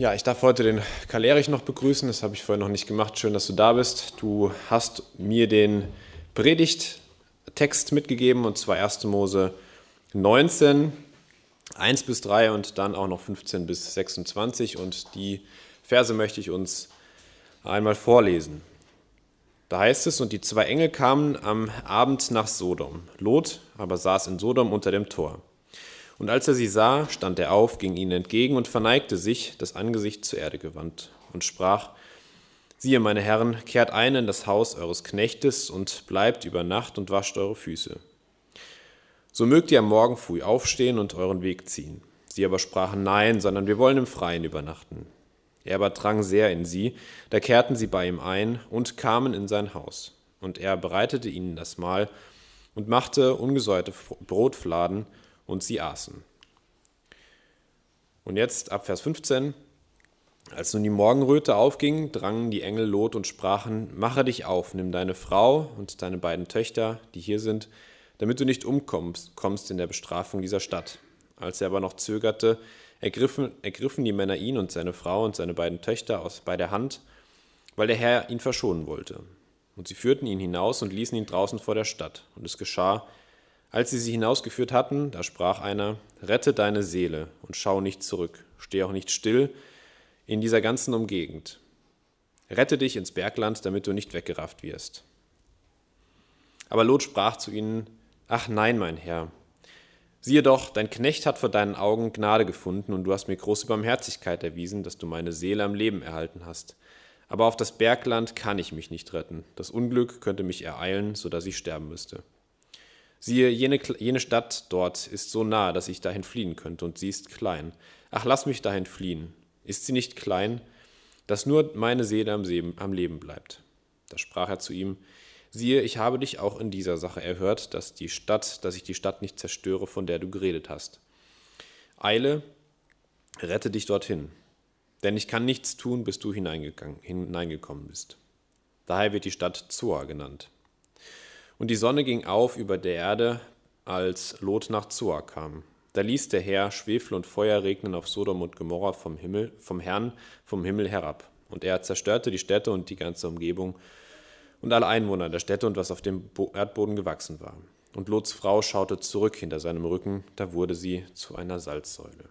Ja, ich darf heute den Karl Erich noch begrüßen. Das habe ich vorher noch nicht gemacht. Schön, dass du da bist. Du hast mir den Predigttext mitgegeben und zwar 1. Mose 19, 1 bis 3 und dann auch noch 15 bis 26. Und die Verse möchte ich uns einmal vorlesen. Da heißt es, und die zwei Engel kamen am Abend nach Sodom. Lot aber saß in Sodom unter dem Tor. Und als er sie sah, stand er auf, ging ihnen entgegen und verneigte sich, das Angesicht zur Erde gewandt, und sprach, Siehe, meine Herren, kehrt ein in das Haus eures Knechtes und bleibt über Nacht und wascht eure Füße. So mögt ihr am Morgen früh aufstehen und euren Weg ziehen. Sie aber sprachen Nein, sondern wir wollen im Freien übernachten. Er aber drang sehr in sie, da kehrten sie bei ihm ein und kamen in sein Haus. Und er bereitete ihnen das Mahl und machte ungesäuerte Brotfladen, und sie aßen. Und jetzt ab Vers 15. Als nun die Morgenröte aufging, drangen die Engel Lot und sprachen, Mache dich auf, nimm deine Frau und deine beiden Töchter, die hier sind, damit du nicht umkommst kommst in der Bestrafung dieser Stadt. Als er aber noch zögerte, ergriffen, ergriffen die Männer ihn und seine Frau und seine beiden Töchter aus bei der Hand, weil der Herr ihn verschonen wollte. Und sie führten ihn hinaus und ließen ihn draußen vor der Stadt. Und es geschah, als sie sie hinausgeführt hatten, da sprach einer, Rette deine Seele und schau nicht zurück, steh auch nicht still in dieser ganzen Umgegend. Rette dich ins Bergland, damit du nicht weggerafft wirst. Aber Lot sprach zu ihnen, Ach nein, mein Herr, Siehe doch, dein Knecht hat vor deinen Augen Gnade gefunden, und du hast mir große Barmherzigkeit erwiesen, dass du meine Seele am Leben erhalten hast. Aber auf das Bergland kann ich mich nicht retten. Das Unglück könnte mich ereilen, so dass ich sterben müsste. Siehe, jene, jene Stadt dort ist so nah, dass ich dahin fliehen könnte, und sie ist klein. Ach, lass mich dahin fliehen. Ist sie nicht klein, dass nur meine Seele am Leben bleibt? Da sprach er zu ihm, Siehe, ich habe dich auch in dieser Sache erhört, dass die Stadt, dass ich die Stadt nicht zerstöre, von der du geredet hast. Eile, rette dich dorthin, denn ich kann nichts tun, bis du hineingekommen bist. Daher wird die Stadt Zoar genannt. Und die Sonne ging auf über der Erde, als Lot nach Zoar kam. Da ließ der Herr Schwefel und Feuer regnen auf Sodom und Gomorra vom Himmel, vom Herrn vom Himmel herab. Und er zerstörte die Städte und die ganze Umgebung und alle Einwohner der Städte und was auf dem Erdboden gewachsen war. Und Lots Frau schaute zurück hinter seinem Rücken, da wurde sie zu einer Salzsäule.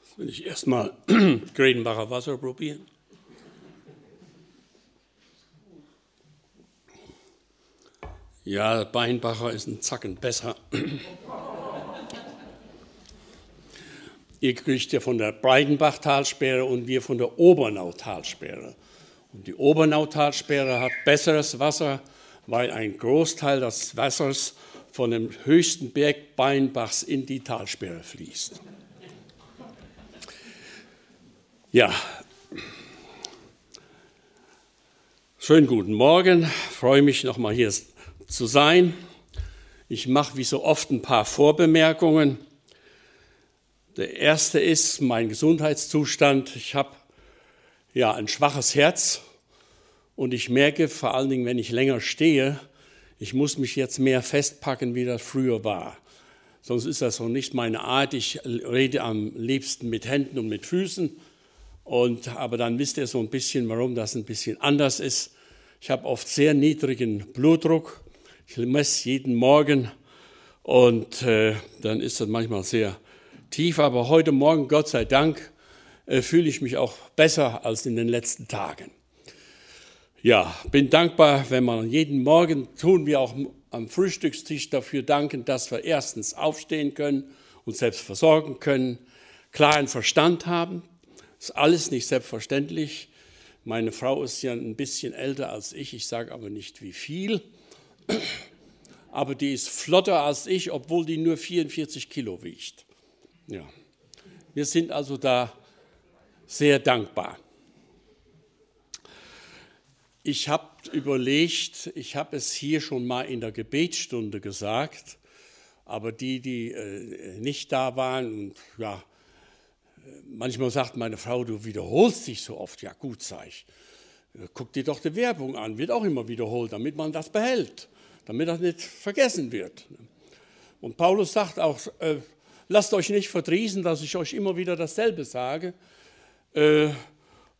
Jetzt will ich erstmal Gredenbacher Wasser probieren. Ja, Beinbacher ist ein Zacken besser. Ihr kriegt ja von der Breidenbach-Talsperre und wir von der Obernau-Talsperre. Und die Obernautalsperre hat besseres Wasser, weil ein Großteil des Wassers von dem höchsten Berg Beinbachs in die Talsperre fließt. Ja, schönen guten Morgen. Ich freue mich nochmal hier zu sein. Ich mache wie so oft ein paar Vorbemerkungen. Der erste ist mein Gesundheitszustand. Ich habe ja, ein schwaches Herz und ich merke vor allen Dingen, wenn ich länger stehe, ich muss mich jetzt mehr festpacken, wie das früher war. Sonst ist das noch nicht meine Art. Ich rede am liebsten mit Händen und mit Füßen. Und, aber dann wisst ihr so ein bisschen, warum das ein bisschen anders ist. Ich habe oft sehr niedrigen Blutdruck. Ich messe jeden Morgen und äh, dann ist das manchmal sehr tief. Aber heute Morgen, Gott sei Dank, äh, fühle ich mich auch besser als in den letzten Tagen. Ja, bin dankbar, wenn man jeden Morgen tun wir auch am Frühstückstisch dafür danken, dass wir erstens aufstehen können und selbst versorgen können, klaren Verstand haben. Ist alles nicht selbstverständlich. Meine Frau ist ja ein bisschen älter als ich, ich sage aber nicht wie viel. Aber die ist flotter als ich, obwohl die nur 44 Kilo wiegt. Ja. Wir sind also da sehr dankbar. Ich habe überlegt, ich habe es hier schon mal in der Gebetsstunde gesagt, aber die, die äh, nicht da waren, ja, manchmal sagt meine Frau, du wiederholst dich so oft. Ja, gut, sag ich. Guck dir doch die Werbung an, wird auch immer wiederholt, damit man das behält, damit das nicht vergessen wird. Und Paulus sagt auch, äh, lasst euch nicht verdrießen, dass ich euch immer wieder dasselbe sage, Äh,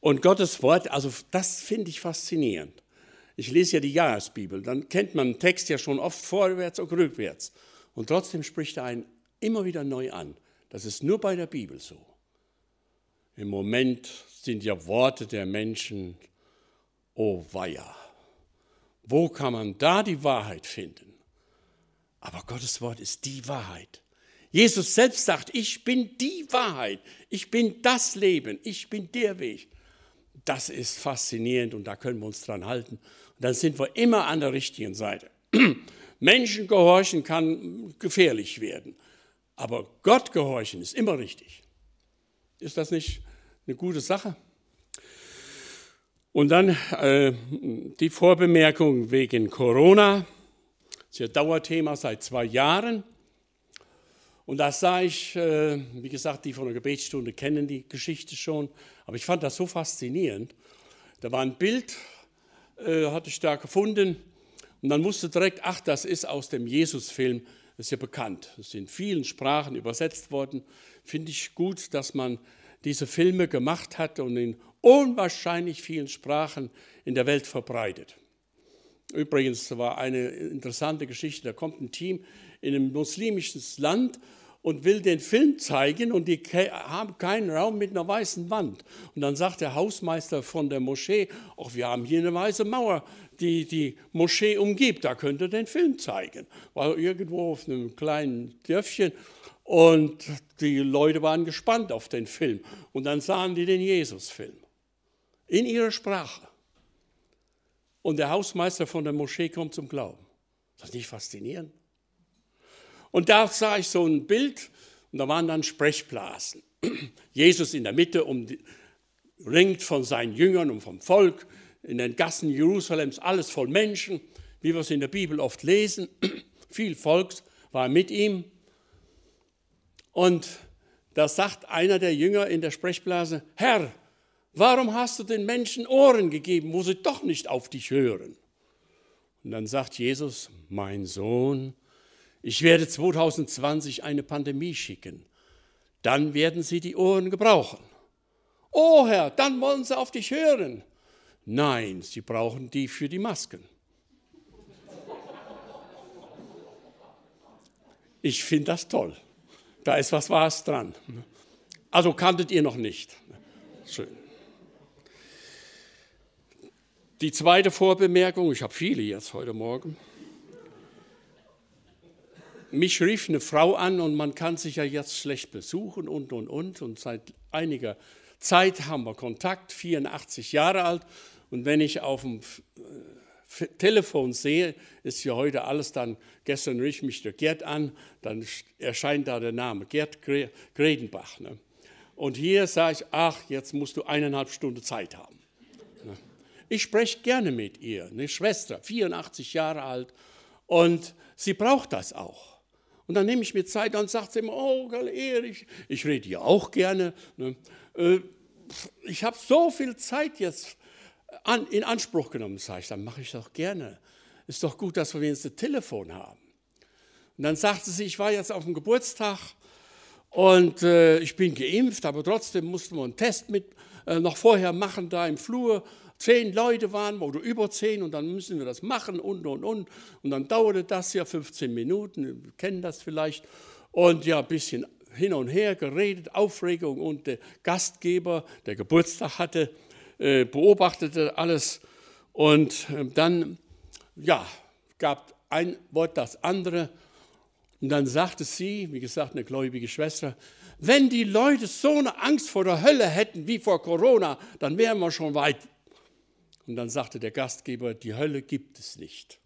und Gottes Wort, also das finde ich faszinierend. Ich lese ja die Jahresbibel, dann kennt man den Text ja schon oft vorwärts und rückwärts. Und trotzdem spricht er einen immer wieder neu an. Das ist nur bei der Bibel so. Im Moment sind ja Worte der Menschen, oh weia, wo kann man da die Wahrheit finden? Aber Gottes Wort ist die Wahrheit. Jesus selbst sagt, ich bin die Wahrheit, ich bin das Leben, ich bin der Weg. Das ist faszinierend und da können wir uns dran halten. Und dann sind wir immer an der richtigen Seite. Menschen gehorchen kann gefährlich werden, aber Gott gehorchen ist immer richtig. Ist das nicht eine gute Sache? Und dann äh, die Vorbemerkung wegen Corona. Das ist ja Dauerthema seit zwei Jahren. Und da sah ich, äh, wie gesagt, die von der Gebetsstunde kennen die Geschichte schon, aber ich fand das so faszinierend. Da war ein Bild, äh, hatte ich da gefunden, und dann wusste direkt, ach, das ist aus dem Jesus-Film, das ist ja bekannt. Das ist in vielen Sprachen übersetzt worden. Finde ich gut, dass man diese Filme gemacht hat und in unwahrscheinlich vielen Sprachen in der Welt verbreitet. Übrigens war eine interessante Geschichte, da kommt ein Team in ein muslimisches Land und will den Film zeigen und die haben keinen Raum mit einer weißen Wand. Und dann sagt der Hausmeister von der Moschee, ach, wir haben hier eine weiße Mauer, die die Moschee umgibt, da könnt ihr den Film zeigen. War irgendwo auf einem kleinen Dörfchen und die Leute waren gespannt auf den Film. Und dann sahen die den Jesus-Film in ihrer Sprache. Und der Hausmeister von der Moschee kommt zum Glauben. Ist das nicht faszinierend? Und da sah ich so ein Bild und da waren dann Sprechblasen. Jesus in der Mitte, umringt von seinen Jüngern und vom Volk, in den Gassen Jerusalems, alles voll Menschen, wie wir es in der Bibel oft lesen. Viel Volks war mit ihm. Und da sagt einer der Jünger in der Sprechblase, Herr, warum hast du den Menschen Ohren gegeben, wo sie doch nicht auf dich hören? Und dann sagt Jesus, mein Sohn, ich werde 2020 eine Pandemie schicken. Dann werden sie die Ohren gebrauchen. Oh Herr, dann wollen sie auf dich hören. Nein, sie brauchen die für die Masken. Ich finde das toll. Da ist was Wahres dran. Also kanntet ihr noch nicht. Schön. Die zweite Vorbemerkung, ich habe viele jetzt heute Morgen mich rief eine Frau an und man kann sich ja jetzt schlecht besuchen und, und, und. Und seit einiger Zeit haben wir Kontakt, 84 Jahre alt. Und wenn ich auf dem äh, Telefon sehe, ist ja heute alles dann, gestern rief mich der Gerd an, dann erscheint da der Name, Gerd Gredenbach. Ne? Und hier sage ich, ach, jetzt musst du eineinhalb Stunden Zeit haben. Ich spreche gerne mit ihr, eine Schwester, 84 Jahre alt, und sie braucht das auch. Und dann nehme ich mir Zeit und sage immer, oh, Erich, ich rede ja auch gerne. Ne? Äh, ich habe so viel Zeit jetzt an, in Anspruch genommen, sage ich, dann mache ich doch gerne. Ist doch gut, dass wir wenigstens ein Telefon haben. Und dann sagte sie, ich war jetzt auf dem Geburtstag und äh, ich bin geimpft, aber trotzdem mussten wir einen Test mit äh, noch vorher machen da im Flur zehn Leute waren oder über zehn und dann müssen wir das machen und, und, und. Und dann dauerte das ja 15 Minuten, wir kennen das vielleicht. Und ja, ein bisschen hin und her geredet, Aufregung und der Gastgeber, der Geburtstag hatte, äh, beobachtete alles. Und äh, dann, ja, gab ein Wort das andere. Und dann sagte sie, wie gesagt, eine gläubige Schwester, wenn die Leute so eine Angst vor der Hölle hätten wie vor Corona, dann wären wir schon weit und dann sagte der Gastgeber, die Hölle gibt es nicht.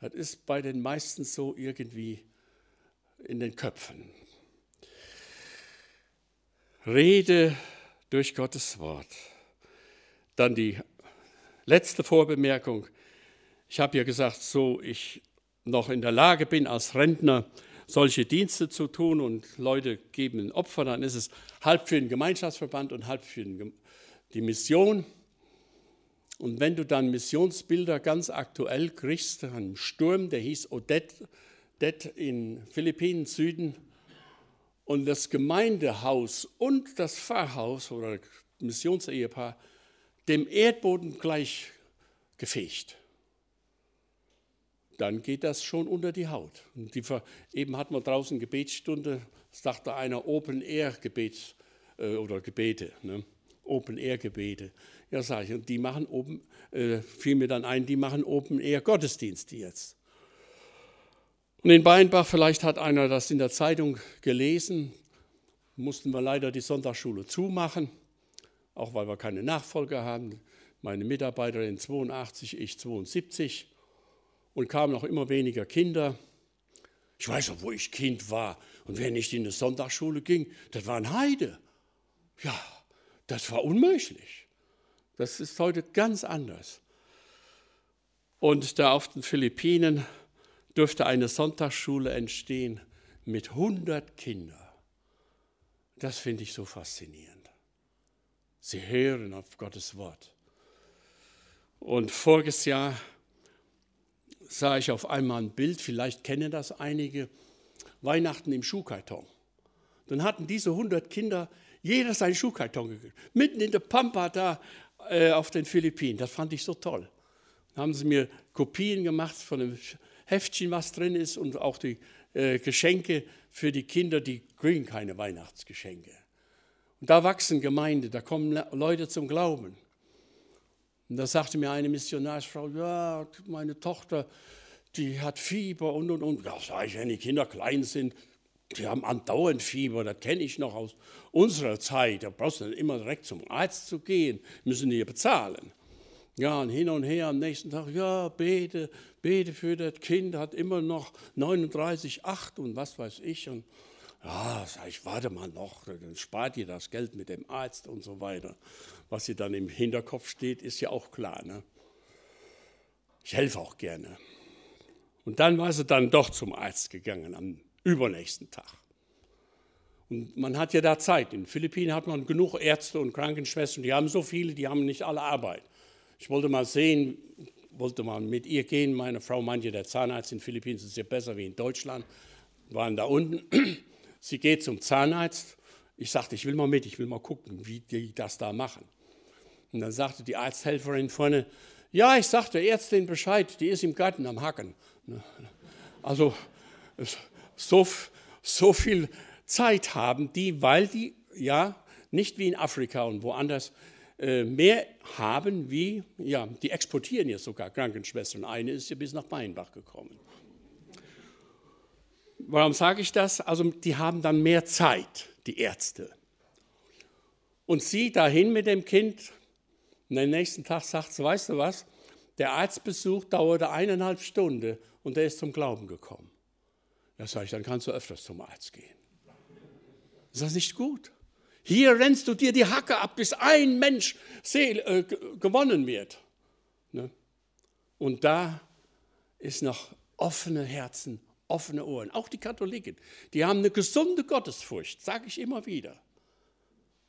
Das ist bei den meisten so irgendwie in den Köpfen. Rede durch Gottes Wort. Dann die letzte Vorbemerkung. Ich habe ja gesagt, so ich noch in der Lage bin, als Rentner solche Dienste zu tun und Leute geben ein Opfer, dann ist es halb für den Gemeinschaftsverband und halb für die Mission. Und wenn du dann Missionsbilder ganz aktuell kriegst, ein Sturm, der hieß Odette, in Philippinen Süden, und das Gemeindehaus und das Pfarrhaus oder Missionsehepaar, dem Erdboden gleich gefegt. Dann geht das schon unter die Haut. Die, eben hatten wir draußen Gebetsstunde, sagte einer Open-Air-Gebet äh, oder Gebete. Ne? Open-Air-Gebete. Ja, sage ich, und die machen oben, äh, fiel mir dann ein, die machen Open-Air-Gottesdienste jetzt. Und in Beinbach, vielleicht hat einer das in der Zeitung gelesen, mussten wir leider die Sonntagsschule zumachen, auch weil wir keine Nachfolger haben. Meine Mitarbeiterin 82, ich 72 und kamen noch immer weniger Kinder. Ich weiß noch, wo ich Kind war und wer nicht in die Sonntagsschule ging, das war ein Heide. Ja, das war unmöglich. Das ist heute ganz anders. Und da auf den Philippinen dürfte eine Sonntagsschule entstehen mit 100 Kindern. Das finde ich so faszinierend. Sie hören auf Gottes Wort. Und voriges Jahr sah ich auf einmal ein Bild, vielleicht kennen das einige, Weihnachten im Schuhkarton. Dann hatten diese 100 Kinder jeder seinen Schuhkarton gekriegt. Mitten in der Pampa da äh, auf den Philippinen. Das fand ich so toll. Dann haben sie mir Kopien gemacht von dem Heftchen, was drin ist und auch die äh, Geschenke für die Kinder, die kriegen keine Weihnachtsgeschenke. Und da wachsen Gemeinden, da kommen Leute zum Glauben. Und da sagte mir eine Missionarsfrau, ja, meine Tochter, die hat Fieber und, und, und. Ja, sag ich, wenn die Kinder klein sind, die haben andauernd Fieber, das kenne ich noch aus unserer Zeit. Da brauchst du nicht immer direkt zum Arzt zu gehen, müssen die bezahlen. Ja, und hin und her am nächsten Tag, ja, bete, bete für das Kind, hat immer noch 39,8 und was weiß ich. Und ja, sag ich, warte mal noch, dann spart ihr das Geld mit dem Arzt und so weiter. Was ihr dann im Hinterkopf steht, ist ja auch klar. Ne? Ich helfe auch gerne. Und dann war sie dann doch zum Arzt gegangen am übernächsten Tag. Und man hat ja da Zeit. In den Philippinen hat man genug Ärzte und Krankenschwestern, die haben so viele, die haben nicht alle Arbeit. Ich wollte mal sehen, wollte mal mit ihr gehen. Meine Frau meinte, der Zahnarzt in den Philippinen ist ja besser wie in Deutschland. Wir waren da unten. Sie geht zum Zahnarzt. Ich sagte, ich will mal mit, ich will mal gucken, wie die das da machen. Und dann sagte die Arzthelferin vorne, ja, ich sagte der Ärztin Bescheid, die ist im Garten am Hacken. Also so, so viel Zeit haben die, weil die ja nicht wie in Afrika und woanders äh, mehr haben wie, ja, die exportieren jetzt sogar Krankenschwestern. Eine ist ja bis nach Beinbach gekommen. Warum sage ich das? Also die haben dann mehr Zeit, die Ärzte. Und sie dahin mit dem Kind, und am nächsten Tag sagt sie, weißt du was, der Arztbesuch dauerte eineinhalb Stunden und er ist zum Glauben gekommen. Da sage ich, dann kannst du öfters zum Arzt gehen. Ist das nicht gut? Hier rennst du dir die Hacke ab, bis ein Mensch äh, gewonnen wird. Ne? Und da ist noch offene Herzen, offene Ohren. Auch die Katholiken, die haben eine gesunde Gottesfurcht, sage ich immer wieder.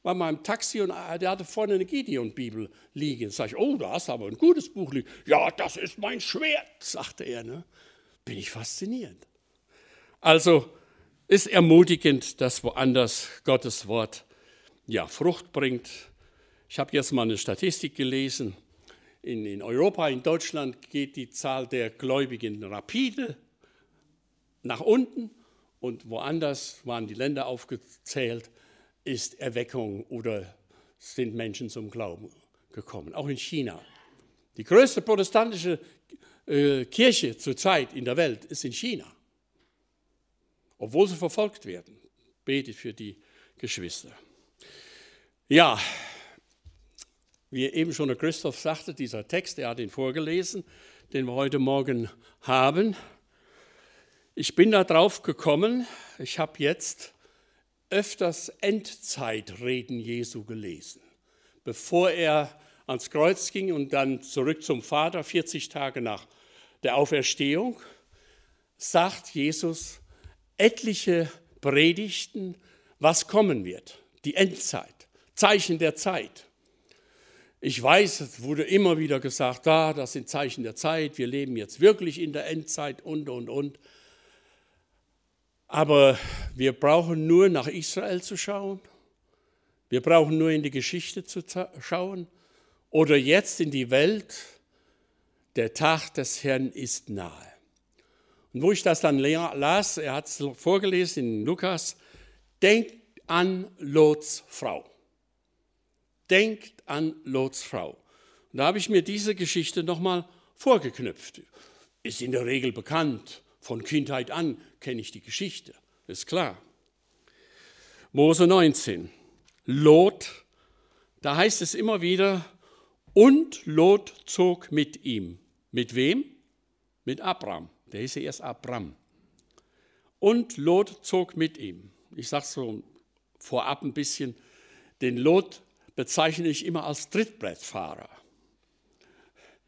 War mal im Taxi und äh, der hatte vorne eine Gideon-Bibel liegen. Sag ich, oh, da hast du aber ein gutes Buch liegen. Ja, das ist mein Schwert, sagte er. Ne? Bin ich fasziniert. Also ist ermutigend, dass woanders Gottes Wort ja, Frucht bringt. Ich habe jetzt mal eine Statistik gelesen. In, in Europa, in Deutschland geht die Zahl der Gläubigen rapide nach unten und woanders waren die Länder aufgezählt, ist Erweckung oder sind Menschen zum Glauben gekommen. Auch in China. Die größte protestantische äh, Kirche zurzeit in der Welt ist in China, obwohl sie verfolgt werden. Betet für die Geschwister. Ja, wie eben schon der Christoph sagte, dieser Text, er hat ihn vorgelesen, den wir heute Morgen haben. Ich bin da drauf gekommen, ich habe jetzt öfters Endzeitreden Jesu gelesen. Bevor er ans Kreuz ging und dann zurück zum Vater, 40 Tage nach der Auferstehung, sagt Jesus etliche Predigten, was kommen wird, die Endzeit. Zeichen der Zeit. Ich weiß, es wurde immer wieder gesagt, da, ah, das sind Zeichen der Zeit, wir leben jetzt wirklich in der Endzeit und, und, und. Aber wir brauchen nur nach Israel zu schauen. Wir brauchen nur in die Geschichte zu schauen oder jetzt in die Welt. Der Tag des Herrn ist nahe. Und wo ich das dann las, er hat es vorgelesen in Lukas, denkt an Lots Frau. Denkt an Lots Frau. Und da habe ich mir diese Geschichte nochmal vorgeknüpft. Ist in der Regel bekannt. Von Kindheit an kenne ich die Geschichte. Ist klar. Mose 19. Lot, da heißt es immer wieder, und Lot zog mit ihm. Mit wem? Mit Abraham. Der hieß erst Abram. Und Lot zog mit ihm. Ich sage so vorab ein bisschen, den Lot bezeichne ich immer als Trittbrettfahrer.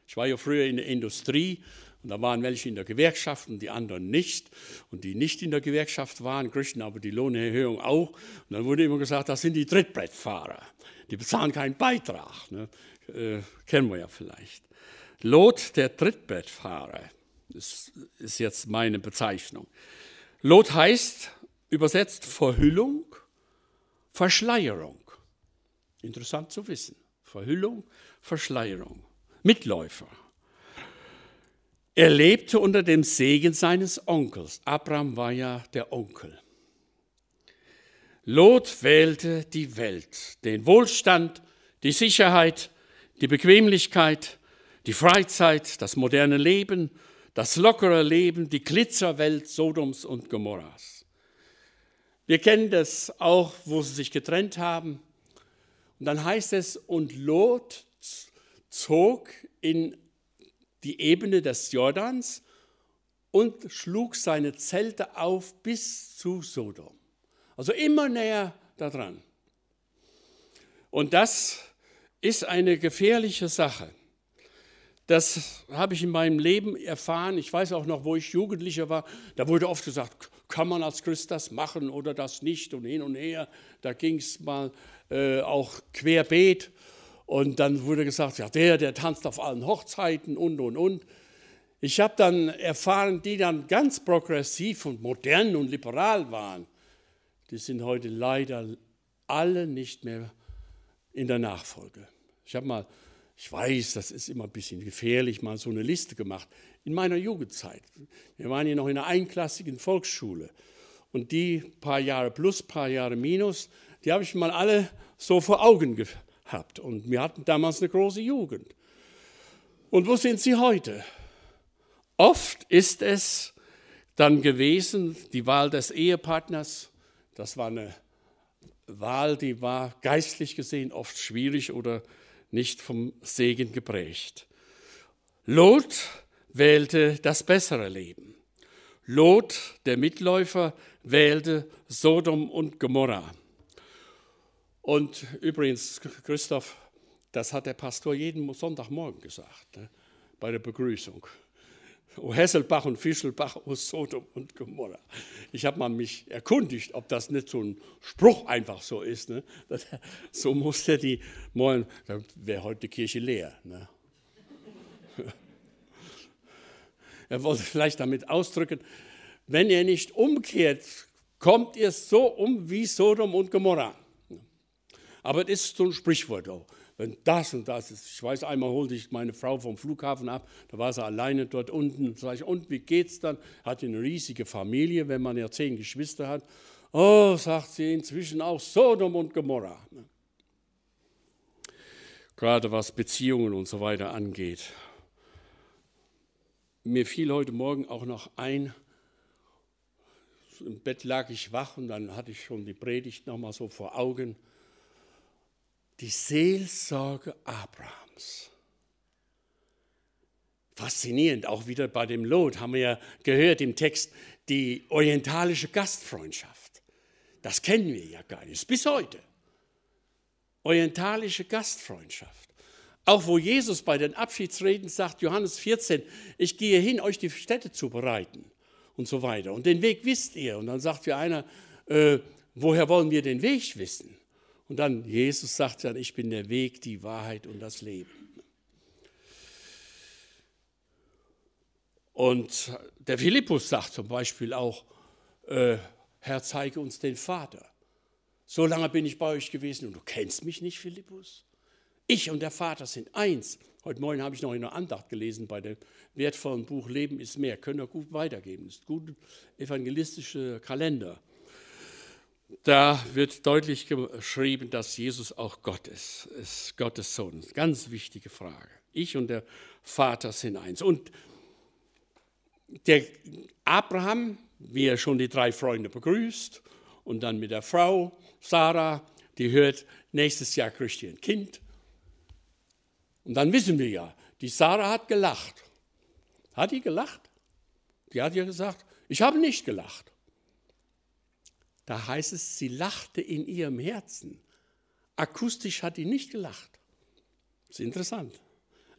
Ich war ja früher in der Industrie und da waren welche in der Gewerkschaft und die anderen nicht. Und die nicht in der Gewerkschaft waren, kriegten aber die Lohnerhöhung auch. Und dann wurde immer gesagt, das sind die Trittbrettfahrer. Die bezahlen keinen Beitrag. Ne? Äh, kennen wir ja vielleicht. Lot, der Trittbrettfahrer. Das ist jetzt meine Bezeichnung. Lot heißt übersetzt Verhüllung, Verschleierung. Interessant zu wissen. Verhüllung, Verschleierung. Mitläufer. Er lebte unter dem Segen seines Onkels. Abraham war ja der Onkel. Lot wählte die Welt, den Wohlstand, die Sicherheit, die Bequemlichkeit, die Freizeit, das moderne Leben das lockere Leben, die Glitzerwelt Sodoms und Gomorras. Wir kennen das auch, wo sie sich getrennt haben. Und dann heißt es, und Lot zog in die Ebene des Jordans und schlug seine Zelte auf bis zu Sodom. Also immer näher daran. Und das ist eine gefährliche Sache. Das habe ich in meinem Leben erfahren. Ich weiß auch noch, wo ich Jugendlicher war. Da wurde oft gesagt, kann man als Christ das machen oder das nicht und hin und her. Da ging es mal äh, auch querbeet. Und dann wurde gesagt, ja, der, der tanzt auf allen Hochzeiten und, und, und. Ich habe dann erfahren, die dann ganz progressiv und modern und liberal waren, die sind heute leider alle nicht mehr in der Nachfolge. Ich habe mal ich weiß, das ist immer ein bisschen gefährlich, mal so eine Liste gemacht. In meiner Jugendzeit, wir waren hier noch in einer einklassigen Volksschule und die paar Jahre plus, paar Jahre minus, die habe ich mal alle so vor Augen gehabt. Und wir hatten damals eine große Jugend. Und wo sind sie heute? Oft ist es dann gewesen, die Wahl des Ehepartners, das war eine Wahl, die war geistlich gesehen oft schwierig oder nicht vom Segen geprägt. Lot wählte das bessere Leben. Lot, der Mitläufer, wählte Sodom und Gomorra. Und übrigens, Christoph, das hat der Pastor jeden Sonntagmorgen gesagt, ne, bei der Begrüßung. O Hesselbach und Fischelbach, O Sodom und Gomorra. Ich habe mal mich erkundigt, ob das nicht so ein Spruch einfach so ist. Ne? So muss der die morgen, dann wäre heute die Kirche leer. Ne? Er wollte vielleicht damit ausdrücken, wenn ihr nicht umkehrt, kommt ihr so um wie Sodom und Gomorra. Aber es ist so ein Sprichwort auch wenn das und das ist. Ich weiß, einmal holte ich meine Frau vom Flughafen ab, da war sie alleine dort unten. Sag ich, und wie geht's dann? Hatte eine riesige Familie, wenn man ja zehn Geschwister hat. Oh, sagt sie, inzwischen auch Sodom und Gomorra. Gerade was Beziehungen und so weiter angeht. Mir fiel heute Morgen auch noch ein, im Bett lag ich wach und dann hatte ich schon die Predigt nochmal so vor Augen die Seelsorge Abrahams. Faszinierend, auch wieder bei dem Lot haben wir ja gehört im Text, die orientalische Gastfreundschaft. Das kennen wir ja gar nicht, bis heute. Orientalische Gastfreundschaft. Auch wo Jesus bei den Abschiedsreden sagt, Johannes 14, ich gehe hin, euch die Städte zu bereiten und so weiter. Und den Weg wisst ihr. Und dann sagt wir einer, äh, woher wollen wir den Weg wissen? Und dann, Jesus sagt dann, ich bin der Weg, die Wahrheit und das Leben. Und der Philippus sagt zum Beispiel auch, äh, Herr, zeige uns den Vater. So lange bin ich bei euch gewesen und du kennst mich nicht, Philippus? Ich und der Vater sind eins. Heute Morgen habe ich noch in einer Andacht gelesen bei dem wertvollen Buch Leben ist mehr. Können wir gut weitergeben. Das ist ein guter evangelistischer Kalender. Da wird deutlich geschrieben, dass Jesus auch Gott ist, ist Gottes Sohn. Ganz wichtige Frage. Ich und der Vater sind eins. Und der Abraham, wie er schon die drei Freunde begrüßt, und dann mit der Frau Sarah, die hört, nächstes Jahr kriegt ihr ein Kind. Und dann wissen wir ja, die Sarah hat gelacht. Hat die gelacht? Die hat ja gesagt, ich habe nicht gelacht. Da heißt es, sie lachte in ihrem Herzen. Akustisch hat die nicht gelacht. Das ist interessant.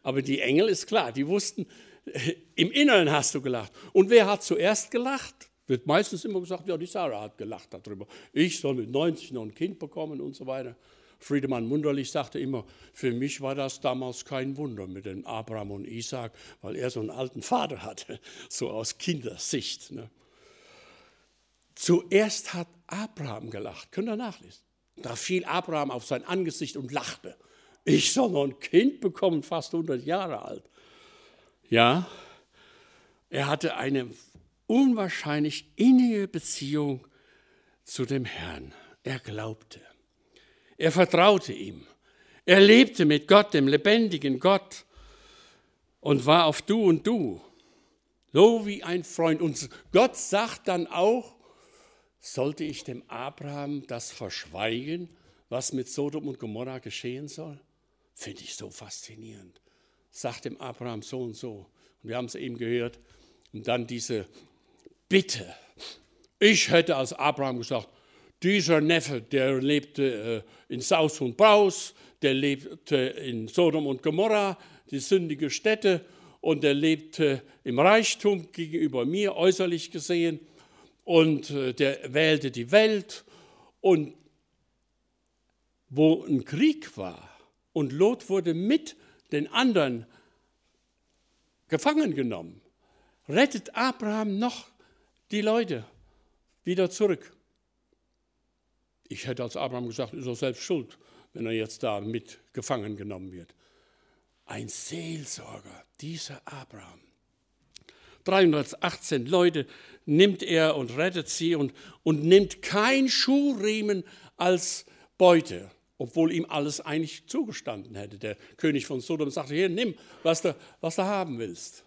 Aber die Engel ist klar, die wussten, im Inneren hast du gelacht. Und wer hat zuerst gelacht? Wird meistens immer gesagt, ja, die Sarah hat gelacht darüber. Ich soll mit 90 noch ein Kind bekommen und so weiter. Friedemann Munderlich sagte immer, für mich war das damals kein Wunder mit dem Abraham und Isaac, weil er so einen alten Vater hatte, so aus Kindersicht. Ne? Zuerst hat Abraham gelacht, könnt ihr nachlesen. Da fiel Abraham auf sein Angesicht und lachte. Ich soll noch ein Kind bekommen, fast 100 Jahre alt. Ja, er hatte eine unwahrscheinlich innige Beziehung zu dem Herrn. Er glaubte. Er vertraute ihm. Er lebte mit Gott, dem lebendigen Gott, und war auf Du und Du, so wie ein Freund. Und Gott sagt dann auch, sollte ich dem Abraham das verschweigen, was mit Sodom und Gomorra geschehen soll? Finde ich so faszinierend. Sagt dem Abraham so und so. Und wir haben es eben gehört. Und dann diese Bitte. Ich hätte als Abraham gesagt, dieser Neffe, der lebte äh, in Saus und Braus, der lebte in Sodom und Gomorra, die sündige Städte, und der lebte im Reichtum gegenüber mir, äußerlich gesehen, und äh, der wählte die Welt. Und wo ein Krieg war und Lot wurde mit den anderen gefangen genommen, rettet Abraham noch die Leute wieder zurück. Ich hätte als Abraham gesagt, ist er selbst schuld, wenn er jetzt da mit gefangen genommen wird. Ein Seelsorger, dieser Abraham. 318 Leute nimmt er und rettet sie und, und nimmt kein Schuhriemen als Beute, obwohl ihm alles eigentlich zugestanden hätte. Der König von Sodom sagte, hier, nimm, was du, was du haben willst.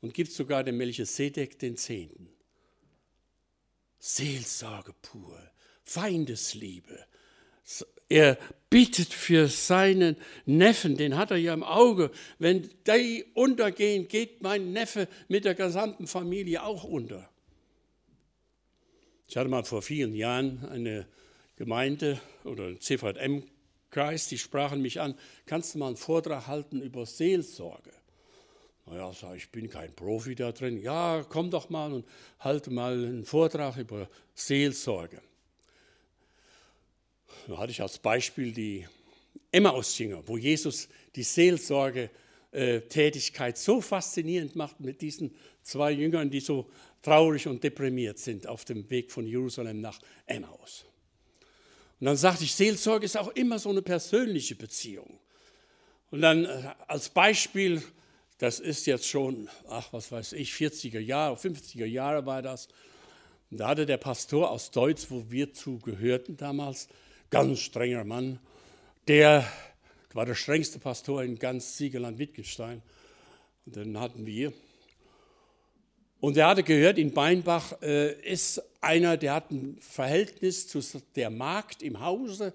Und gibt sogar dem Melchisedek den Zehnten. Seelsorge pur. Feindesliebe. Er bittet für seinen Neffen, den hat er ja im Auge. Wenn die untergehen, geht mein Neffe mit der gesamten Familie auch unter. Ich hatte mal vor vielen Jahren eine Gemeinde oder ein CVM-Kreis, die sprachen mich an, kannst du mal einen Vortrag halten über Seelsorge? Naja, sag ich, bin kein Profi da drin. Ja, komm doch mal und halte mal einen Vortrag über Seelsorge. Da hatte ich als Beispiel die Emmaus-Jünger, wo Jesus die Seelsorge-Tätigkeit so faszinierend macht mit diesen zwei Jüngern, die so traurig und deprimiert sind auf dem Weg von Jerusalem nach Emmaus. Und dann sagte ich, Seelsorge ist auch immer so eine persönliche Beziehung. Und dann äh, als Beispiel, das ist jetzt schon, ach was weiß ich, 40er Jahre, 50er Jahre war das. Und da hatte der Pastor aus Deutsch, wo wir zugehörten damals, ganz strenger Mann, der war der strengste Pastor in ganz Siegerland-Wittgenstein. Und dann hatten wir. Und er hatte gehört, in Beinbach äh, ist einer, der hat ein Verhältnis zu der Magd im Hause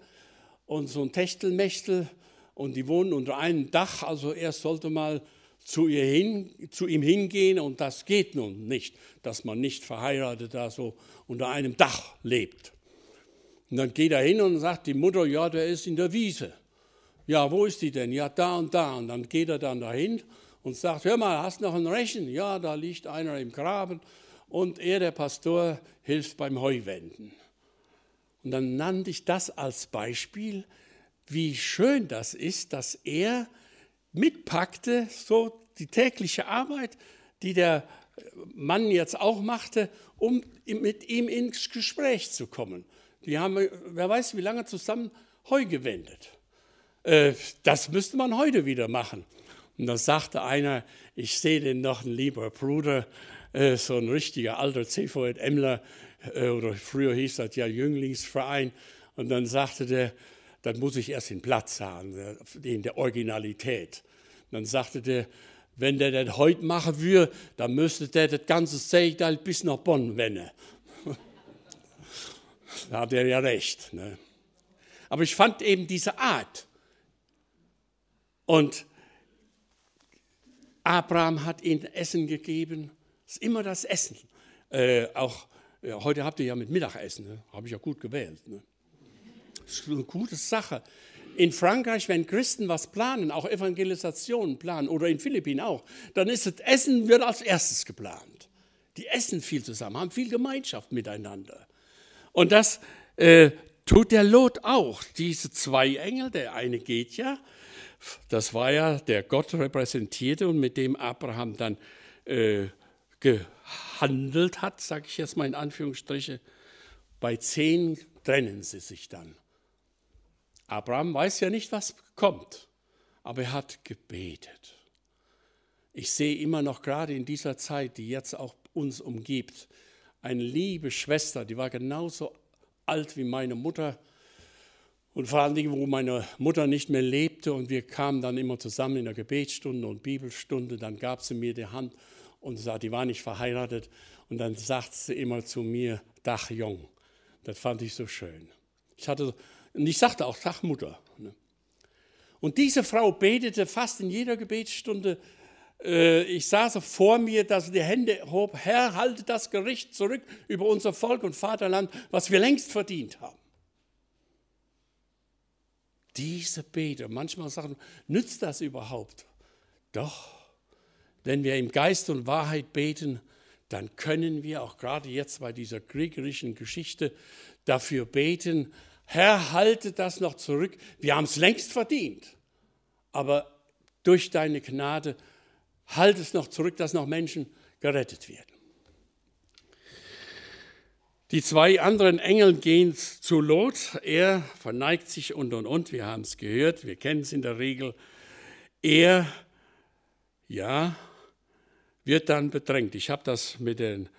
und so ein Techtelmechtel und die wohnen unter einem Dach. Also er sollte mal zu, ihr hin, zu ihm hingehen und das geht nun nicht, dass man nicht verheiratet da so unter einem Dach lebt. Und dann geht er hin und sagt die Mutter, ja, der ist in der Wiese. Ja, wo ist die denn? Ja, da und da. Und dann geht er dann dahin und sagt, hör mal, hast noch ein Rechen? Ja, da liegt einer im Graben. Und er, der Pastor, hilft beim Heuwenden. Und dann nannte ich das als Beispiel, wie schön das ist, dass er mitpackte, so die tägliche Arbeit, die der Mann jetzt auch machte, um mit ihm ins Gespräch zu kommen. Die haben, wer weiß, wie lange zusammen Heu gewendet. Äh, das müsste man heute wieder machen. Und dann sagte einer, ich sehe den noch ein lieber Bruder, äh, so ein richtiger alter äh, oder früher hieß das ja Jünglingsverein. Und dann sagte der, dann muss ich erst den Platz haben, in der Originalität. Und dann sagte der, wenn der das heute machen würde, dann müsste der das ganze Seetal bis nach Bonn wenden. Da hat er ja recht. Ne? Aber ich fand eben diese Art. Und Abraham hat ihnen Essen gegeben. Es ist immer das Essen. Äh, auch ja, heute habt ihr ja mit Mittagessen. Ne? Habe ich ja gut gewählt. Ne? Das ist eine gute Sache. In Frankreich, wenn Christen was planen, auch Evangelisationen planen oder in Philippinen auch, dann ist das Essen wird als erstes geplant. Die essen viel zusammen, haben viel Gemeinschaft miteinander. Und das äh, tut der Lot auch. Diese zwei Engel, der eine geht ja, das war ja der Gott repräsentierte und mit dem Abraham dann äh, gehandelt hat, sage ich jetzt mal in Anführungsstriche. Bei zehn trennen sie sich dann. Abraham weiß ja nicht, was kommt, aber er hat gebetet. Ich sehe immer noch gerade in dieser Zeit, die jetzt auch uns umgibt, eine liebe Schwester, die war genauso alt wie meine Mutter und vor allen Dingen, wo meine Mutter nicht mehr lebte und wir kamen dann immer zusammen in der Gebetsstunde und Bibelstunde, dann gab sie mir die Hand und sagte, die war nicht verheiratet und dann sagte sie immer zu mir, Dach Jung. Das fand ich so schön. Ich hatte und ich sagte auch, Tag Mutter. Und diese Frau betete fast in jeder Gebetsstunde. Äh, ich so vor mir, dass die Hände hob, Herr, halte das Gericht zurück über unser Volk und Vaterland, was wir längst verdient haben. Diese Bete, manchmal sagen, nützt das überhaupt? Doch, wenn wir im Geist und Wahrheit beten, dann können wir auch gerade jetzt bei dieser kriegerischen Geschichte dafür beten, Herr, halte das noch zurück. Wir haben es längst verdient. Aber durch deine Gnade halte es noch zurück, dass noch Menschen gerettet werden. Die zwei anderen Engel gehen zu Lot. Er verneigt sich und und und. Wir haben es gehört, wir kennen es in der Regel. Er, ja, wird dann bedrängt. Ich habe das mit den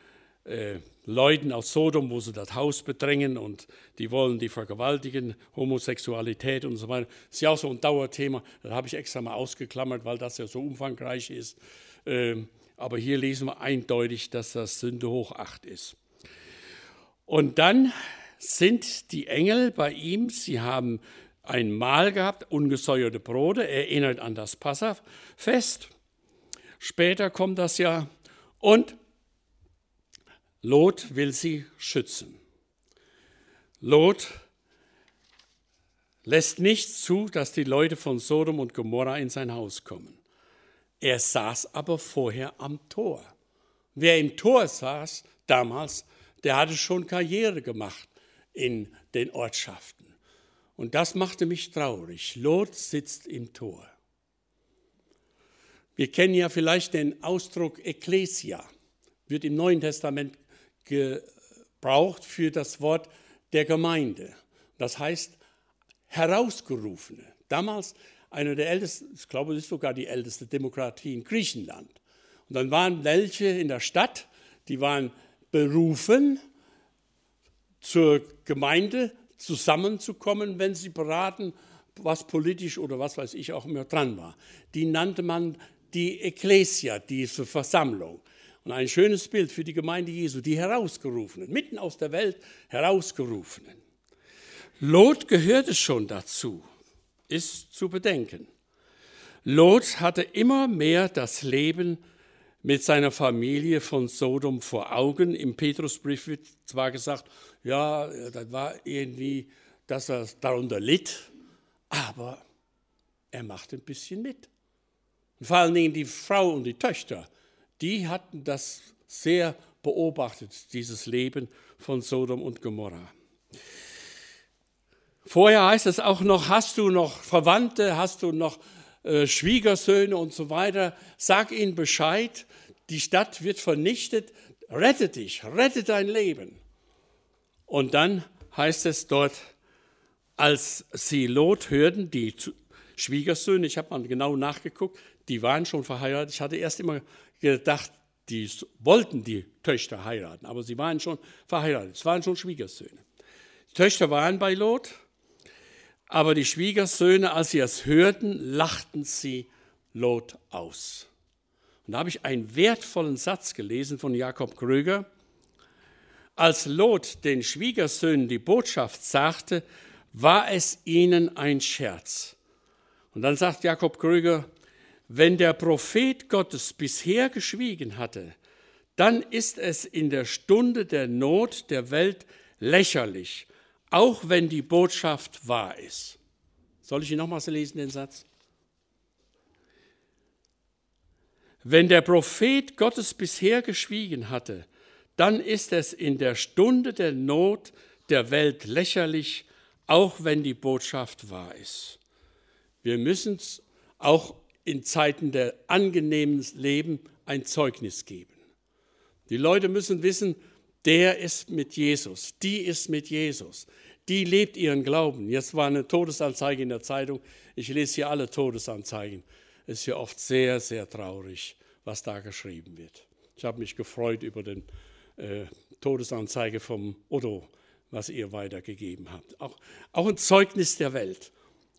äh, Leuten aus Sodom, wo sie das Haus bedrängen und die wollen die vergewaltigen, Homosexualität und so weiter. Das ist ja auch so ein Dauerthema. Das habe ich extra mal ausgeklammert, weil das ja so umfangreich ist. Ähm, aber hier lesen wir eindeutig, dass das Sünde hoch acht ist. Und dann sind die Engel bei ihm, sie haben ein Mahl gehabt, ungesäuerte Brote, erinnert an das Passafest. Später kommt das ja. Und Lot will sie schützen. Lot lässt nicht zu, dass die Leute von Sodom und Gomorra in sein Haus kommen. Er saß aber vorher am Tor. Wer im Tor saß damals, der hatte schon Karriere gemacht in den Ortschaften. Und das machte mich traurig. Lot sitzt im Tor. Wir kennen ja vielleicht den Ausdruck Ecclesia, wird im Neuen Testament gebraucht für das Wort der Gemeinde. Das heißt herausgerufene. Damals eine der ältesten, ich glaube, es ist sogar die älteste Demokratie in Griechenland. Und dann waren welche in der Stadt, die waren berufen, zur Gemeinde zusammenzukommen, wenn sie beraten, was politisch oder was weiß ich auch immer dran war. Die nannte man die Ecclesia, diese Versammlung. Und ein schönes Bild für die Gemeinde Jesu, die Herausgerufenen, mitten aus der Welt Herausgerufenen. Lot gehörte schon dazu, ist zu bedenken. Lot hatte immer mehr das Leben mit seiner Familie von Sodom vor Augen. Im Petrusbrief wird zwar gesagt, ja, das war irgendwie, dass er darunter litt, aber er machte ein bisschen mit. Vor allen Dingen die Frau und die Töchter die hatten das sehr beobachtet, dieses Leben von Sodom und Gomorra. Vorher heißt es auch noch, hast du noch Verwandte, hast du noch äh, Schwiegersöhne und so weiter, sag ihnen Bescheid, die Stadt wird vernichtet, rette dich, rette dein Leben. Und dann heißt es dort, als sie Lot hörten, die Schwiegersöhne, ich habe mal genau nachgeguckt, die waren schon verheiratet. Ich hatte erst immer gedacht, die wollten die Töchter heiraten, aber sie waren schon verheiratet, es waren schon Schwiegersöhne. Die Töchter waren bei Lot, aber die Schwiegersöhne, als sie es hörten, lachten sie Lot aus. Und da habe ich einen wertvollen Satz gelesen von Jakob Kröger. Als Lot den Schwiegersöhnen die Botschaft sagte, war es ihnen ein Scherz. Und dann sagt Jakob Kröger, wenn der Prophet Gottes bisher geschwiegen hatte, dann ist es in der Stunde der Not der Welt lächerlich, auch wenn die Botschaft wahr ist. Soll ich ihn nochmals lesen, den Satz? Wenn der Prophet Gottes bisher geschwiegen hatte, dann ist es in der Stunde der Not der Welt lächerlich, auch wenn die Botschaft wahr ist. Wir müssen auch in Zeiten der angenehmen Leben ein Zeugnis geben. Die Leute müssen wissen, der ist mit Jesus, die ist mit Jesus, die lebt ihren Glauben. Jetzt war eine Todesanzeige in der Zeitung. Ich lese hier alle Todesanzeigen. Es ist ja oft sehr, sehr traurig, was da geschrieben wird. Ich habe mich gefreut über die äh, Todesanzeige vom Otto, was ihr weitergegeben habt. Auch, auch ein Zeugnis der Welt.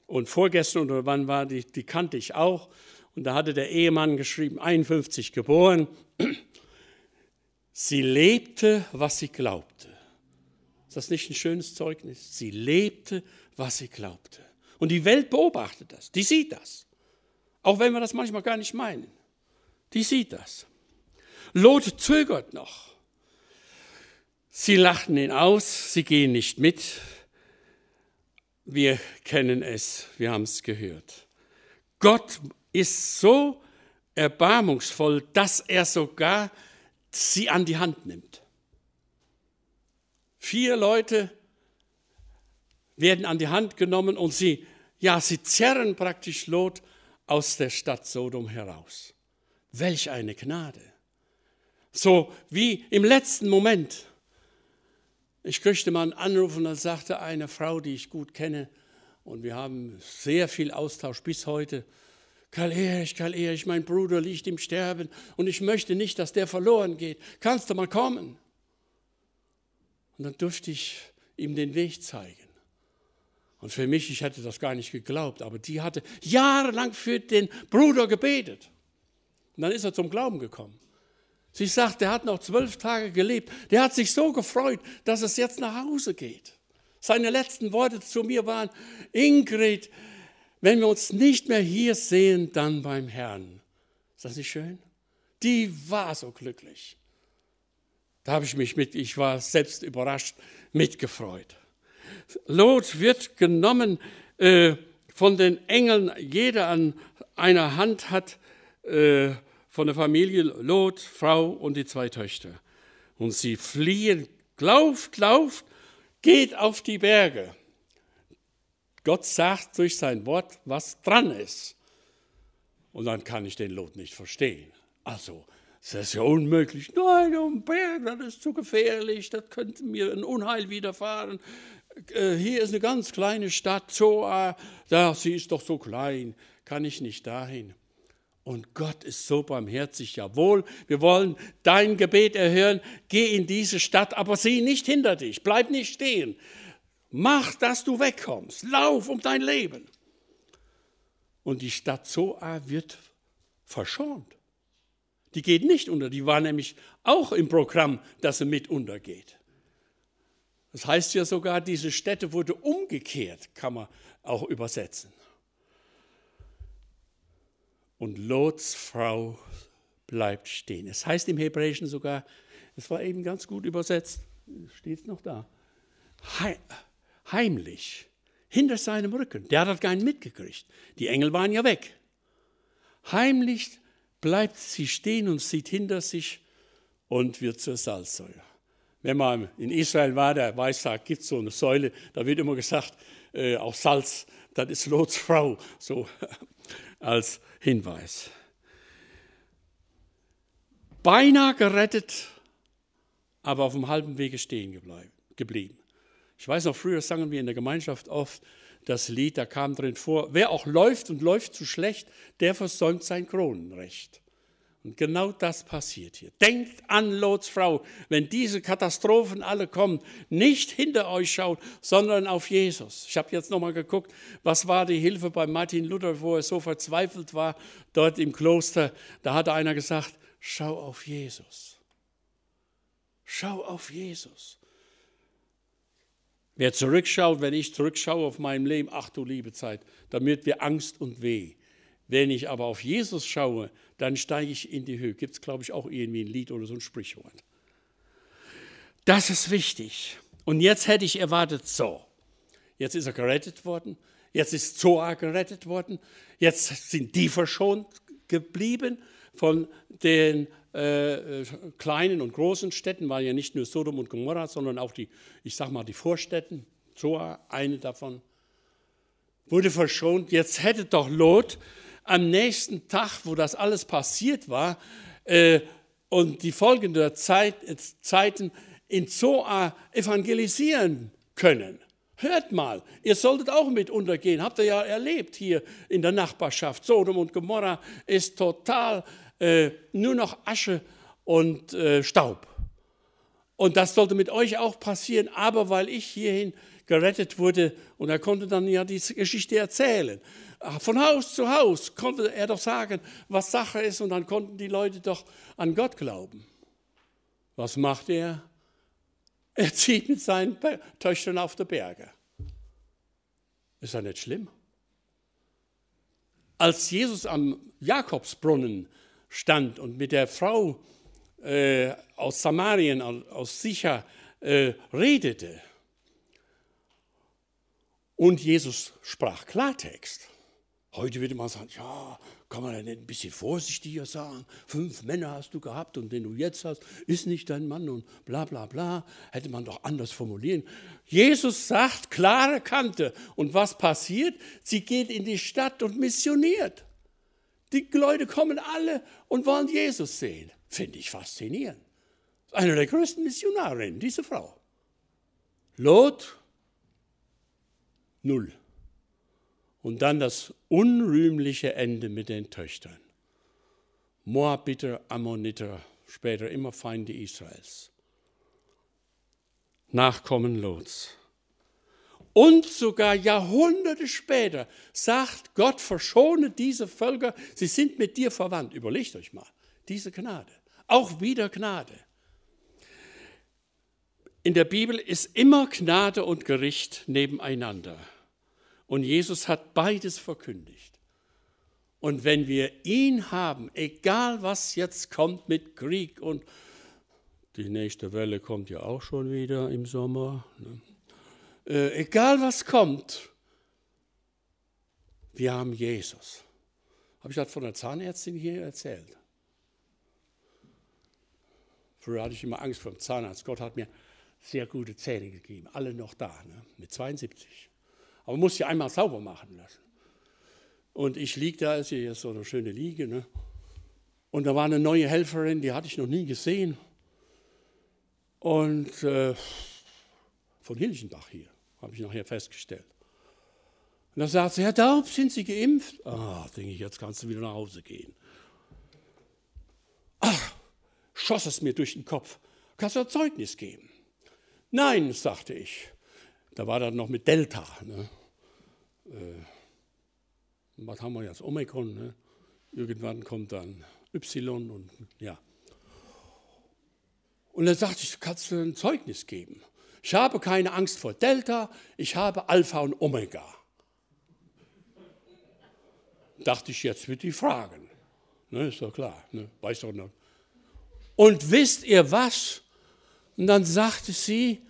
Und vorgestern oder wann war die, die kannte ich auch. Und da hatte der Ehemann geschrieben, 51 geboren. Sie lebte, was sie glaubte. Ist das nicht ein schönes Zeugnis? Sie lebte, was sie glaubte. Und die Welt beobachtet das, die sieht das. Auch wenn wir das manchmal gar nicht meinen. Die sieht das. Lot zögert noch. Sie lachten ihn aus, sie gehen nicht mit. Wir kennen es, wir haben es gehört. Gott ist so erbarmungsvoll, dass er sogar sie an die Hand nimmt. Vier Leute werden an die Hand genommen und sie, ja, sie zerren praktisch Lot aus der Stadt Sodom heraus. Welch eine Gnade. So wie im letzten Moment ich kriegte mal einen Anruf und dann sagte eine Frau, die ich gut kenne, und wir haben sehr viel Austausch bis heute, Karl Erich, Karl Erich, mein Bruder liegt im Sterben und ich möchte nicht, dass der verloren geht. Kannst du mal kommen? Und dann durfte ich ihm den Weg zeigen. Und für mich, ich hätte das gar nicht geglaubt, aber die hatte jahrelang für den Bruder gebetet. Und dann ist er zum Glauben gekommen. Sie sagt, der hat noch zwölf Tage gelebt. Der hat sich so gefreut, dass es jetzt nach Hause geht. Seine letzten Worte zu mir waren, Ingrid, wenn wir uns nicht mehr hier sehen, dann beim Herrn. Ist das nicht schön? Die war so glücklich. Da habe ich mich mit, ich war selbst überrascht, mitgefreut. Lot wird genommen äh, von den Engeln, jeder an einer Hand hat äh, von der Familie Lot, Frau und die zwei Töchter. Und sie fliehen, lauft, lauft, geht auf die Berge. Gott sagt durch sein Wort, was dran ist. Und dann kann ich den Lot nicht verstehen. Also, es ist ja unmöglich. Nein, um Berg, das ist zu gefährlich, das könnte mir ein Unheil widerfahren. Äh, hier ist eine ganz kleine Stadt, Zoa, da, sie ist doch so klein, kann ich nicht dahin. Und Gott ist so barmherzig, jawohl, wir wollen dein Gebet erhören, geh in diese Stadt, aber sieh nicht hinter dich, bleib nicht stehen. Mach, dass du wegkommst, lauf um dein Leben. Und die Stadt Zoa wird verschont. Die geht nicht unter, die war nämlich auch im Programm, dass sie mit untergeht. Das heißt ja sogar, diese Stätte wurde umgekehrt, kann man auch übersetzen. Und Lots Frau bleibt stehen. Es heißt im Hebräischen sogar, es war eben ganz gut übersetzt, steht es noch da, heimlich, hinter seinem Rücken. Der hat gar nicht mitgekriegt. Die Engel waren ja weg. Heimlich bleibt sie stehen und sieht hinter sich und wird zur Salzsäule. Wenn man in Israel war, der weiß, da gibt es so eine Säule, da wird immer gesagt, äh, auch Salz, das ist Lots Frau, so als Hinweis. Beinahe gerettet, aber auf dem halben Wege stehen geblieben. Ich weiß noch, früher sangen wir in der Gemeinschaft oft das Lied, da kam drin vor, wer auch läuft und läuft zu schlecht, der versäumt sein Kronenrecht. Und genau das passiert hier. Denkt an Lots Frau, wenn diese Katastrophen alle kommen, nicht hinter euch schaut, sondern auf Jesus. Ich habe jetzt nochmal geguckt, was war die Hilfe bei Martin Luther, wo er so verzweifelt war, dort im Kloster. Da hatte einer gesagt, schau auf Jesus. Schau auf Jesus. Wer zurückschaut, wenn ich zurückschaue auf mein Leben, ach du liebe Zeit, wird mir Angst und weh. Wenn ich aber auf Jesus schaue, dann steige ich in die Höhe. Gibt es, glaube ich, auch irgendwie ein Lied oder so ein Sprichwort. Das ist wichtig. Und jetzt hätte ich erwartet, so, jetzt ist er gerettet worden, jetzt ist Zoar gerettet worden, jetzt sind die verschont geblieben von den äh, kleinen und großen Städten, war ja nicht nur Sodom und Gomorra, sondern auch die, ich sag mal, die Vorstädten, Zoar, eine davon, wurde verschont. Jetzt hätte doch Lot am nächsten Tag, wo das alles passiert war, äh, und die folgenden Zeit, Zeiten in Zoa evangelisieren können. Hört mal, ihr solltet auch mit untergehen. Habt ihr ja erlebt hier in der Nachbarschaft. Sodom und Gomorra ist total äh, nur noch Asche und äh, Staub. Und das sollte mit euch auch passieren, aber weil ich hierhin gerettet wurde und er konnte dann ja diese Geschichte erzählen. Von Haus zu Haus konnte er doch sagen, was Sache ist und dann konnten die Leute doch an Gott glauben. Was macht er? Er zieht mit seinen Töchtern auf die Berge. Ist ja nicht schlimm? Als Jesus am Jakobsbrunnen stand und mit der Frau äh, aus Samarien, aus Sicher, äh, redete, und Jesus sprach Klartext. Heute würde man sagen, ja, kann man ja nicht ein bisschen vorsichtiger sagen? Fünf Männer hast du gehabt und den du jetzt hast, ist nicht dein Mann und bla bla bla. Hätte man doch anders formulieren. Jesus sagt klare Kante. Und was passiert? Sie geht in die Stadt und missioniert. Die Leute kommen alle und wollen Jesus sehen. Finde ich faszinierend. Eine der größten Missionarinnen, diese Frau. Lot, null. Und dann das unrühmliche Ende mit den Töchtern. Moabiter, Ammoniter, später immer Feinde Israels. Nachkommen Lots. Und sogar Jahrhunderte später sagt Gott, verschone diese Völker, sie sind mit dir verwandt. Überlegt euch mal, diese Gnade. Auch wieder Gnade. In der Bibel ist immer Gnade und Gericht nebeneinander. Und Jesus hat beides verkündigt. Und wenn wir ihn haben, egal was jetzt kommt mit Krieg und die nächste Welle kommt ja auch schon wieder im Sommer, ne? äh, egal was kommt, wir haben Jesus. Habe ich das von der Zahnärztin hier erzählt? Früher hatte ich immer Angst vor dem Zahnarzt. Gott hat mir sehr gute Zähne gegeben, alle noch da, ne? mit 72. Aber muss sie einmal sauber machen lassen. Und ich liege da, ist hier so eine schöne Liege. Ne? Und da war eine neue Helferin, die hatte ich noch nie gesehen. Und äh, von Hilchenbach hier, habe ich nachher festgestellt. Und da sagt sie, Herr Daub, sind Sie geimpft? Ah, denke ich, jetzt kannst du wieder nach Hause gehen. Ach, schoss es mir durch den Kopf. Kannst du ein Zeugnis geben? Nein, sagte ich. Da war das noch mit Delta. Ne? Äh, was haben wir jetzt? Omikron. Ne? Irgendwann kommt dann Y und ja. Und dann sagte ich, kannst du ein Zeugnis geben? Ich habe keine Angst vor Delta, ich habe Alpha und Omega. Dachte ich, jetzt wird die fragen. Ne, ist doch klar, ne? weiß doch noch. Und wisst ihr was? Und dann sagte sie,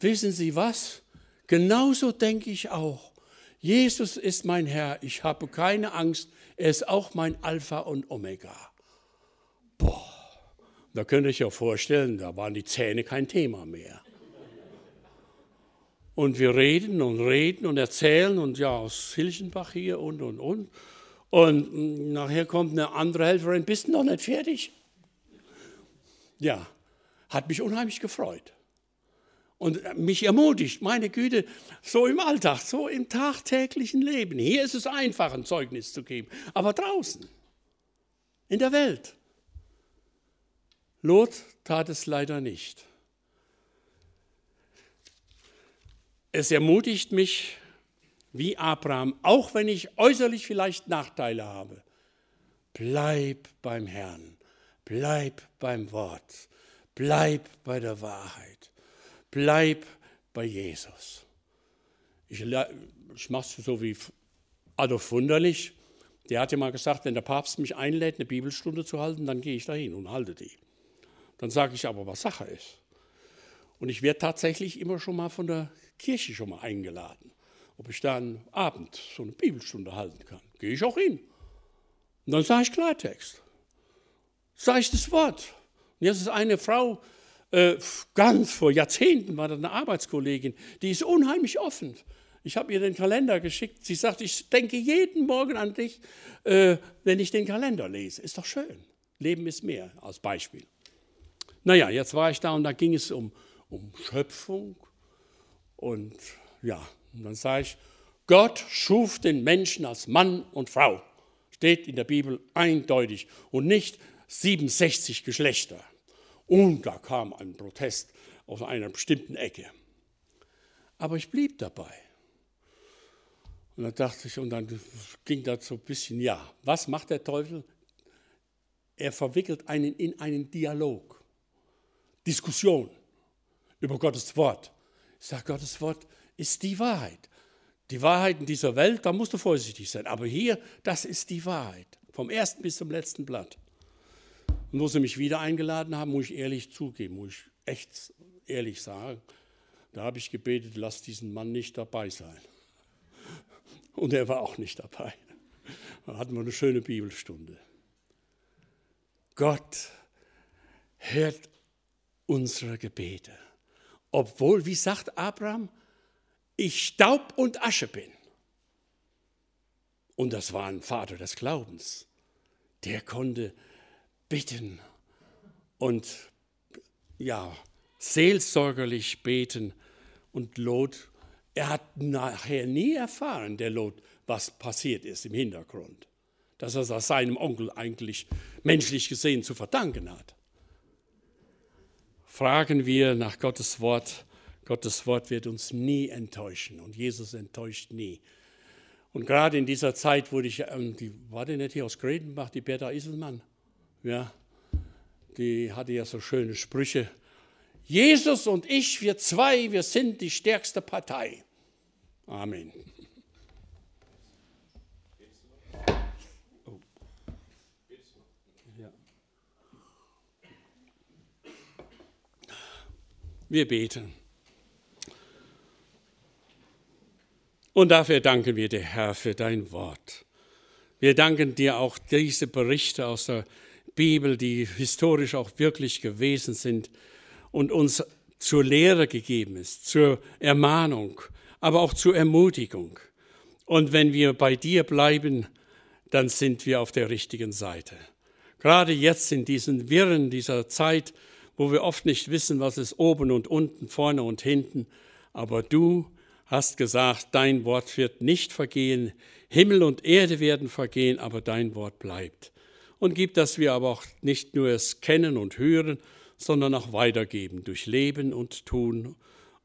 wissen Sie was? Genauso denke ich auch. Jesus ist mein Herr, ich habe keine Angst, er ist auch mein Alpha und Omega. Boah, da könnte ich ja vorstellen, da waren die Zähne kein Thema mehr. Und wir reden und reden und erzählen und ja, aus Hilchenbach hier und und und. Und nachher kommt eine andere Helferin, bist du noch nicht fertig? Ja, hat mich unheimlich gefreut. Und mich ermutigt, meine Güte, so im Alltag, so im tagtäglichen Leben. Hier ist es einfach, ein Zeugnis zu geben, aber draußen, in der Welt. Lot tat es leider nicht. Es ermutigt mich, wie Abraham, auch wenn ich äußerlich vielleicht Nachteile habe, bleib beim Herrn, bleib beim Wort, bleib bei der Wahrheit, bleib bei Jesus. Ich, ich mache es so wie Adolf Wunderlich. Der hat ja mal gesagt, wenn der Papst mich einlädt, eine Bibelstunde zu halten, dann gehe ich dahin und halte die. Dann sage ich aber, was Sache ist. Und ich werde tatsächlich immer schon mal von der Kirche schon mal eingeladen, ob ich da einen Abend so eine Bibelstunde halten kann. Gehe ich auch hin. Und dann sage ich Klartext. Sage ich das Wort. Und jetzt ist eine Frau, äh, ganz vor Jahrzehnten war das eine Arbeitskollegin, die ist unheimlich offen. Ich habe ihr den Kalender geschickt. Sie sagt, ich denke jeden Morgen an dich, äh, wenn ich den Kalender lese. Ist doch schön. Leben ist mehr als Beispiel. Naja, jetzt war ich da und da ging es um, um Schöpfung. Und ja, und dann sage ich, Gott schuf den Menschen als Mann und Frau. Steht in der Bibel eindeutig und nicht 67 Geschlechter. Und da kam ein Protest aus einer bestimmten Ecke. Aber ich blieb dabei. Und dann dachte ich, und dann ging das so ein bisschen, ja, was macht der Teufel? Er verwickelt einen in einen Dialog, Diskussion über Gottes Wort. Ich sage, Gottes Wort ist die Wahrheit. Die Wahrheit in dieser Welt, da musst du vorsichtig sein. Aber hier, das ist die Wahrheit. Vom ersten bis zum letzten Blatt. Und wo sie mich wieder eingeladen haben, muss ich ehrlich zugeben, muss ich echt ehrlich sagen, da habe ich gebetet, lass diesen Mann nicht dabei sein. Und er war auch nicht dabei. Da hatten wir eine schöne Bibelstunde. Gott hört unsere Gebete. Obwohl, wie sagt Abraham, ich Staub und Asche bin. Und das war ein Vater des Glaubens. Der konnte bitten und ja, seelsorgerlich beten. Und Lot, er hat nachher nie erfahren, der Lot, was passiert ist im Hintergrund. Dass er das seinem Onkel eigentlich menschlich gesehen zu verdanken hat. Fragen wir nach Gottes Wort. Gottes Wort wird uns nie enttäuschen und Jesus enttäuscht nie. Und gerade in dieser Zeit wurde ich, ähm, war die nicht hier aus Gredenbach, die Bertha Iselmann? Ja, die hatte ja so schöne Sprüche. Jesus und ich, wir zwei, wir sind die stärkste Partei. Amen. Wir beten. Und dafür danken wir dir, Herr, für dein Wort. Wir danken dir auch diese Berichte aus der Bibel, die historisch auch wirklich gewesen sind und uns zur Lehre gegeben ist, zur Ermahnung, aber auch zur Ermutigung. Und wenn wir bei dir bleiben, dann sind wir auf der richtigen Seite. Gerade jetzt in diesen Wirren dieser Zeit, wo wir oft nicht wissen, was ist oben und unten, vorne und hinten, aber du hast gesagt, dein Wort wird nicht vergehen, Himmel und Erde werden vergehen, aber dein Wort bleibt und gib, dass wir aber auch nicht nur es kennen und hören, sondern auch weitergeben durch Leben und Tun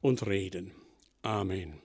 und Reden. Amen.